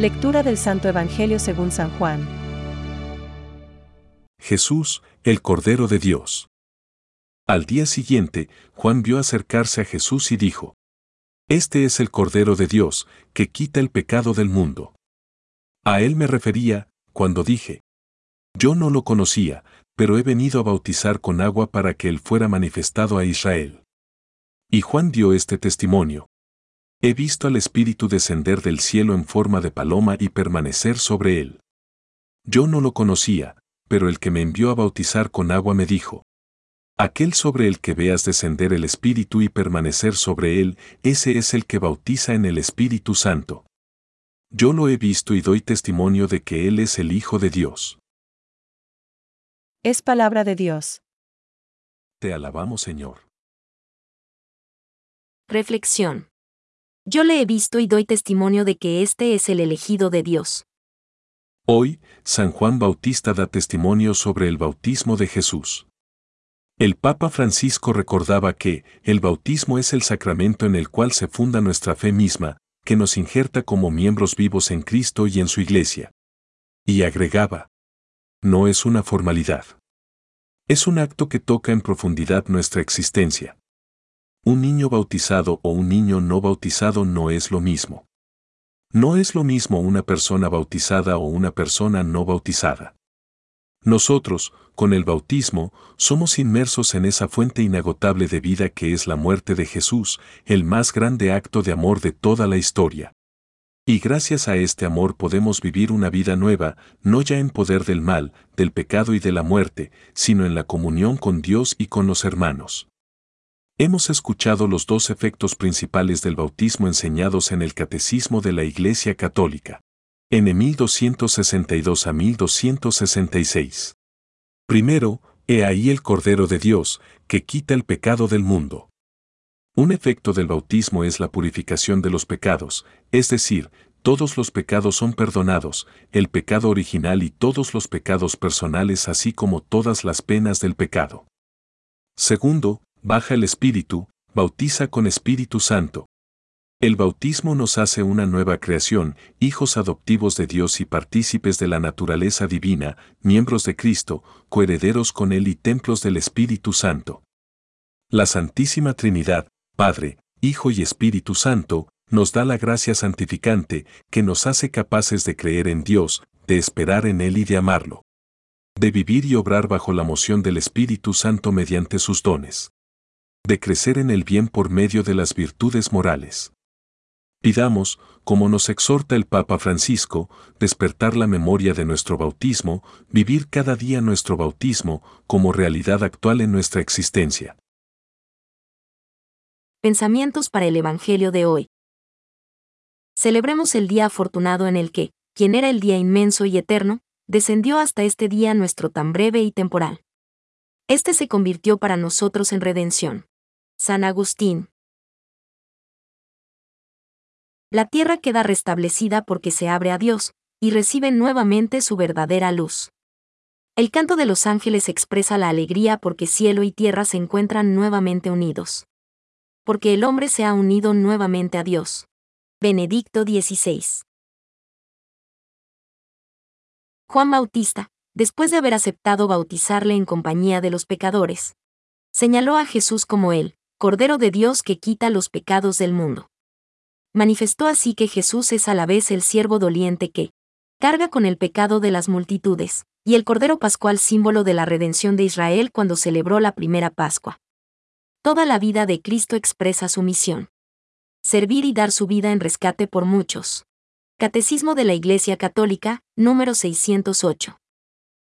Lectura del Santo Evangelio según San Juan. Jesús, el Cordero de Dios. Al día siguiente, Juan vio acercarse a Jesús y dijo, Este es el Cordero de Dios, que quita el pecado del mundo. A él me refería, cuando dije, Yo no lo conocía, pero he venido a bautizar con agua para que él fuera manifestado a Israel. Y Juan dio este testimonio. He visto al Espíritu descender del cielo en forma de paloma y permanecer sobre él. Yo no lo conocía, pero el que me envió a bautizar con agua me dijo, Aquel sobre el que veas descender el Espíritu y permanecer sobre él, ese es el que bautiza en el Espíritu Santo. Yo lo he visto y doy testimonio de que Él es el Hijo de Dios. Es palabra de Dios. Te alabamos, Señor. Reflexión. Yo le he visto y doy testimonio de que este es el elegido de Dios. Hoy, San Juan Bautista da testimonio sobre el bautismo de Jesús. El Papa Francisco recordaba que el bautismo es el sacramento en el cual se funda nuestra fe misma, que nos injerta como miembros vivos en Cristo y en su Iglesia. Y agregaba, no es una formalidad. Es un acto que toca en profundidad nuestra existencia. Un niño bautizado o un niño no bautizado no es lo mismo. No es lo mismo una persona bautizada o una persona no bautizada. Nosotros, con el bautismo, somos inmersos en esa fuente inagotable de vida que es la muerte de Jesús, el más grande acto de amor de toda la historia. Y gracias a este amor podemos vivir una vida nueva, no ya en poder del mal, del pecado y de la muerte, sino en la comunión con Dios y con los hermanos. Hemos escuchado los dos efectos principales del bautismo enseñados en el Catecismo de la Iglesia Católica. En 1262 a 1266. Primero, he ahí el Cordero de Dios, que quita el pecado del mundo. Un efecto del bautismo es la purificación de los pecados, es decir, todos los pecados son perdonados, el pecado original y todos los pecados personales así como todas las penas del pecado. Segundo, baja el Espíritu, bautiza con Espíritu Santo, el bautismo nos hace una nueva creación, hijos adoptivos de Dios y partícipes de la naturaleza divina, miembros de Cristo, coherederos con Él y templos del Espíritu Santo. La Santísima Trinidad, Padre, Hijo y Espíritu Santo, nos da la gracia santificante que nos hace capaces de creer en Dios, de esperar en Él y de amarlo. De vivir y obrar bajo la moción del Espíritu Santo mediante sus dones. De crecer en el bien por medio de las virtudes morales. Pidamos, como nos exhorta el Papa Francisco, despertar la memoria de nuestro bautismo, vivir cada día nuestro bautismo como realidad actual en nuestra existencia. Pensamientos para el Evangelio de hoy. Celebremos el día afortunado en el que, quien era el día inmenso y eterno, descendió hasta este día nuestro tan breve y temporal. Este se convirtió para nosotros en redención. San Agustín, la tierra queda restablecida porque se abre a Dios, y recibe nuevamente su verdadera luz. El canto de los ángeles expresa la alegría porque cielo y tierra se encuentran nuevamente unidos. Porque el hombre se ha unido nuevamente a Dios. Benedicto XVI. Juan Bautista, después de haber aceptado bautizarle en compañía de los pecadores, señaló a Jesús como el Cordero de Dios que quita los pecados del mundo manifestó así que Jesús es a la vez el siervo doliente que carga con el pecado de las multitudes, y el Cordero Pascual símbolo de la redención de Israel cuando celebró la primera Pascua. Toda la vida de Cristo expresa su misión. Servir y dar su vida en rescate por muchos. Catecismo de la Iglesia Católica, número 608.